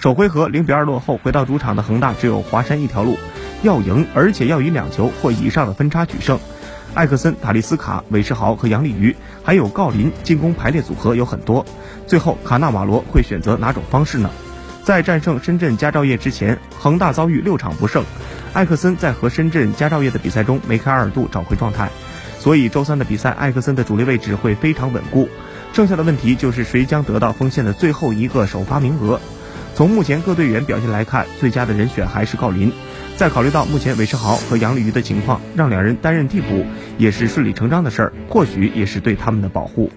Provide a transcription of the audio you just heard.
首回合零比二落后，回到主场的恒大只有华山一条路，要赢，而且要以两球或以上的分差取胜。艾克森、塔利斯卡、韦世豪和杨立瑜，还有郜林，进攻排列组合有很多。最后，卡纳瓦罗会选择哪种方式呢？在战胜深圳佳兆业之前，恒大遭遇六场不胜。艾克森在和深圳佳兆业的比赛中梅开二度，找回状态。所以周三的比赛，艾克森的主力位置会非常稳固。剩下的问题就是谁将得到锋线的最后一个首发名额。从目前各队员表现来看，最佳的人选还是郜林。再考虑到目前韦世豪和杨立瑜的情况，让两人担任替补也是顺理成章的事儿，或许也是对他们的保护。